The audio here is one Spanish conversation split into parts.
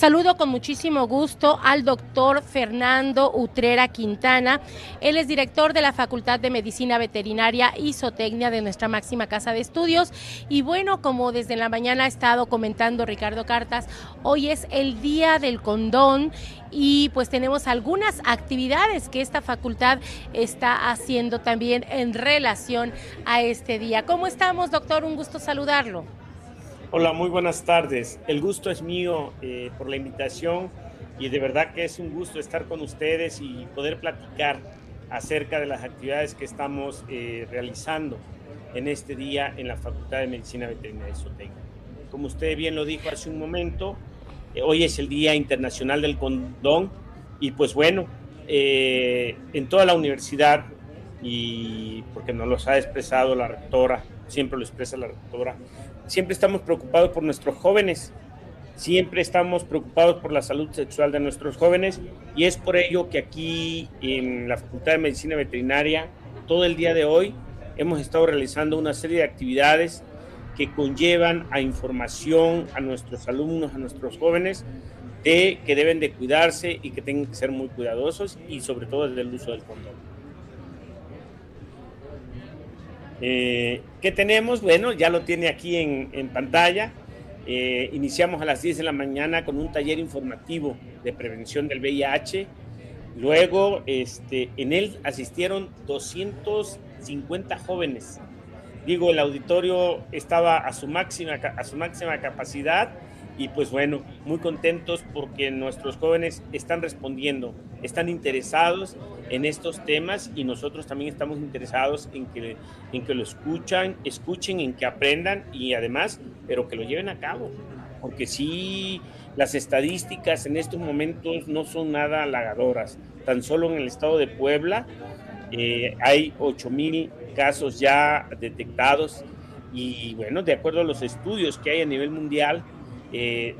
Saludo con muchísimo gusto al doctor Fernando Utrera Quintana. Él es director de la Facultad de Medicina Veterinaria y Zootecnia de nuestra máxima casa de estudios. Y bueno, como desde la mañana ha estado comentando Ricardo Cartas, hoy es el Día del Condón y pues tenemos algunas actividades que esta facultad está haciendo también en relación a este día. ¿Cómo estamos, doctor? Un gusto saludarlo. Hola, muy buenas tardes. El gusto es mío eh, por la invitación y de verdad que es un gusto estar con ustedes y poder platicar acerca de las actividades que estamos eh, realizando en este día en la Facultad de Medicina Veterinaria y Zootecnia. Como usted bien lo dijo hace un momento, eh, hoy es el Día Internacional del Condón y pues bueno, en toda la universidad y porque nos los ha expresado la rectora, siempre lo expresa la rectora, siempre estamos preocupados por nuestros jóvenes, siempre estamos preocupados por la salud sexual de nuestros jóvenes y es por ello que aquí en la Facultad de Medicina Veterinaria, todo el día de hoy, hemos estado realizando una serie de actividades que conllevan a información a nuestros alumnos, a nuestros jóvenes, de que deben de cuidarse y que tienen que ser muy cuidadosos y sobre todo desde el uso del condón. Eh, ¿Qué tenemos? Bueno, ya lo tiene aquí en, pantalla. Eh, iniciamos a las 10 de la mañana con un taller informativo de prevención del VIH. Luego, este, en él asistieron 250 jóvenes. Digo, el auditorio estaba a su máxima, a su máxima capacidad y pues bueno, muy contentos porque nuestros jóvenes están respondiendo, están interesados en estos temas y nosotros también estamos interesados en que, en que lo escuchan, escuchen, en que aprendan y además, pero que lo lleven a cabo, porque sí, las estadísticas en estos momentos no son nada halagadoras, tan solo en el estado de Puebla eh, hay 8 mil casos ya detectados y bueno, de acuerdo a los estudios que hay a nivel mundial, eh,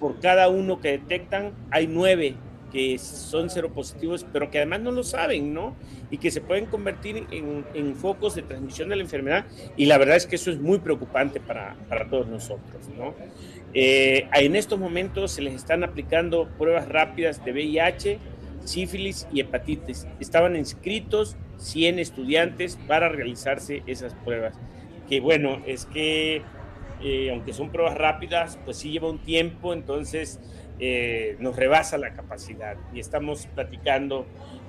por cada uno que detectan, hay nueve que son seropositivos, pero que además no lo saben, ¿no? Y que se pueden convertir en, focos de transmisión de la enfermedad. Y la verdad es que eso es muy preocupante para, para todos nosotros, ¿no? Eh, en estos momentos se les están aplicando pruebas rápidas de VIH, sífilis y hepatitis. Estaban inscritos 100 estudiantes para realizarse esas pruebas. Que bueno, es que eh, aunque son pruebas rápidas, pues sí lleva un tiempo, entonces eh, nos rebasa la capacidad. Y estamos platicando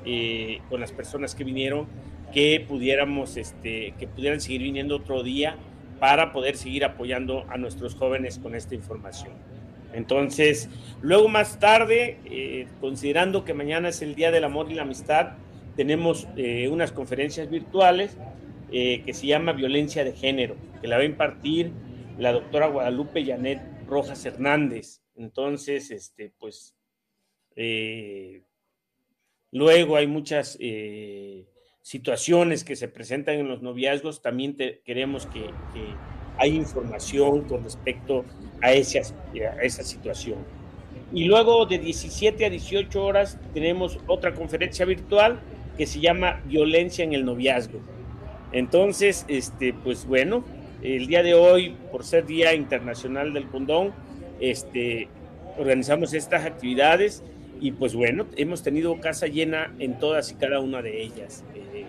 eh, con las personas que vinieron que pudiéramos, este, que pudieran seguir viniendo otro día para poder seguir apoyando a nuestros jóvenes con esta información. Entonces, luego más tarde, considerando que mañana es el Día del Amor y la Amistad, tenemos unas conferencias virtuales que se llama Violencia de Género, que la va a impartir la doctora Guadalupe Janet Rojas Hernández. Entonces, este, pues, eh, luego hay muchas eh, situaciones que se presentan en los noviazgos. También queremos que, hay información con respecto a, a esa situación. Y luego de 17 a 18 horas tenemos otra conferencia virtual que se llama Violencia en el Noviazgo. Entonces, este, pues bueno, el día de hoy, por ser Día Internacional del Condón, este, organizamos estas actividades y pues bueno, hemos tenido casa llena en todas y cada una de ellas. Eh,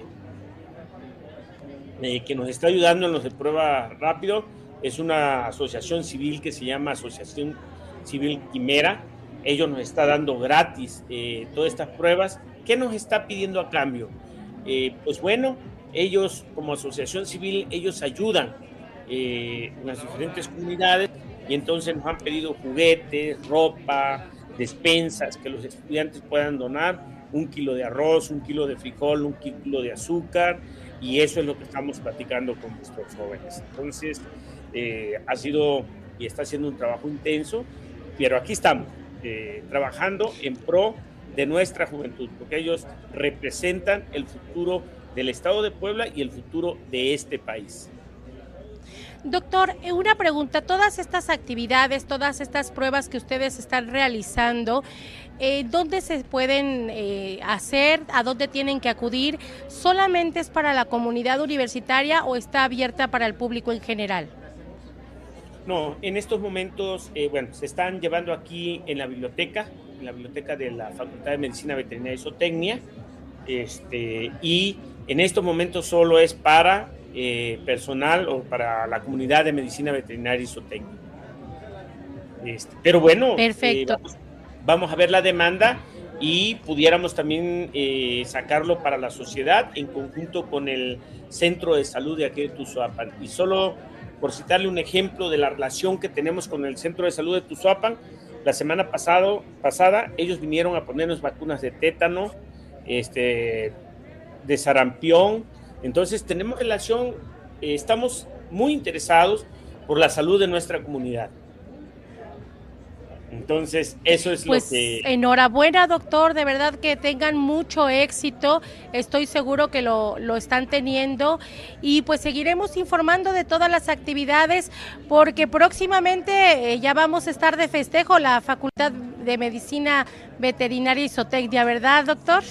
eh, que nos está ayudando en los de prueba rápido es una asociación civil que se llama Asociación Civil Quimera. Ellos nos está dando gratis eh, todas estas pruebas. ¿Qué nos está pidiendo a cambio? pues bueno, ellos como asociación civil, ellos ayudan eh, las diferentes comunidades y entonces nos han pedido juguetes, ropa, despensas que los estudiantes puedan donar, un kilo de arroz, un kilo de frijol, un kilo de azúcar y eso es lo que estamos platicando con nuestros jóvenes. Entonces, eh, ha sido y está haciendo un trabajo intenso, pero aquí estamos, eh, trabajando en pro de nuestra juventud, porque ellos representan el futuro del Estado de Puebla y el futuro de este país. Doctor, eh, una pregunta, todas estas actividades, todas estas pruebas que ustedes están realizando, eh, ¿dónde se pueden eh, hacer? ¿A dónde tienen que acudir? ¿Solamente es para la comunidad universitaria o está abierta para el público en general? No, en estos momentos, eh, bueno, se están llevando aquí en la biblioteca, en la biblioteca de la Facultad de Medicina Veterinaria y Zootecnia, este, y en estos momentos solo es para eh, personal o para la comunidad de medicina veterinaria y zootecnia. Este, pero bueno, Perfecto. Eh, vamos, vamos, a ver la demanda y pudiéramos también eh, sacarlo para la sociedad en conjunto con el centro de salud de aquí de Tuzuapan. Y solo por citarle un ejemplo de la relación que tenemos con el centro de salud de Tuzuapan, la semana pasado, pasada ellos vinieron a ponernos vacunas de tétano, este, de sarampión, entonces tenemos relación, eh, estamos muy interesados por la salud de nuestra comunidad. Entonces, eso es pues, lo que... Enhorabuena, doctor, de verdad que tengan mucho éxito, estoy seguro que lo, lo, están teniendo y pues seguiremos informando de todas las actividades porque próximamente eh, ya vamos a estar de festejo la Facultad de Medicina Veterinaria y Zootecnia, ¿verdad, doctor?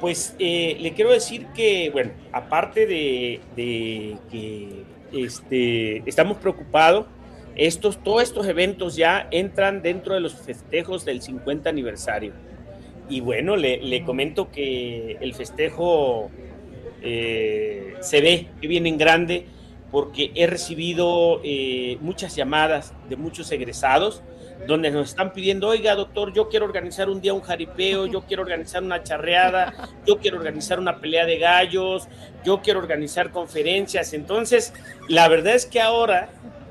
Pues eh, le quiero decir que, bueno, aparte de, que este, estamos preocupados, estos, todos estos eventos ya entran dentro de los festejos del 50 aniversario. Y bueno, le, le comento que el festejo eh, se ve que viene en grande porque he recibido eh, muchas llamadas de muchos egresados donde nos están pidiendo, oiga, doctor, yo quiero organizar un día un jaripeo, yo quiero organizar una charreada, yo quiero organizar una pelea de gallos, yo quiero organizar conferencias. Entonces, la verdad es que ahora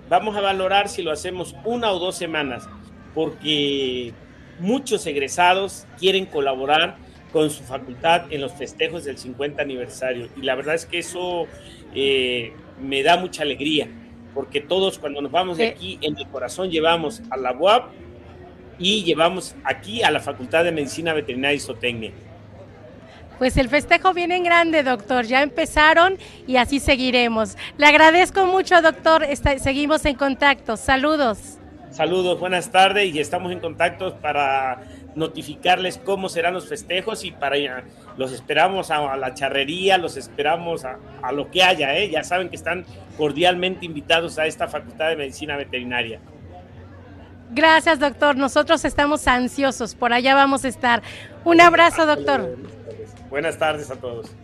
vamos a valorar si lo hacemos una o dos semanas, porque muchos egresados quieren colaborar con su facultad en los festejos del 50 aniversario. Y la verdad es que eso eh, me da mucha alegría porque todos cuando nos vamos de aquí en el corazón llevamos a la UAP y llevamos aquí a la Facultad de Medicina Veterinaria y Zootecnia. Pues el festejo viene en grande, doctor. Ya empezaron y así seguiremos. Le agradezco mucho, doctor. Está, seguimos en contacto. Saludos. Saludos, buenas tardes y estamos en contacto para notificarles cómo serán los festejos y para los esperamos a, a la charrería, los esperamos a, a, lo que haya, ¿eh? ya saben que están cordialmente invitados a esta Facultad de Medicina Veterinaria. Gracias, doctor. Nosotros estamos ansiosos, por allá vamos a estar. Un abrazo, doctor. Buenas tardes a todos.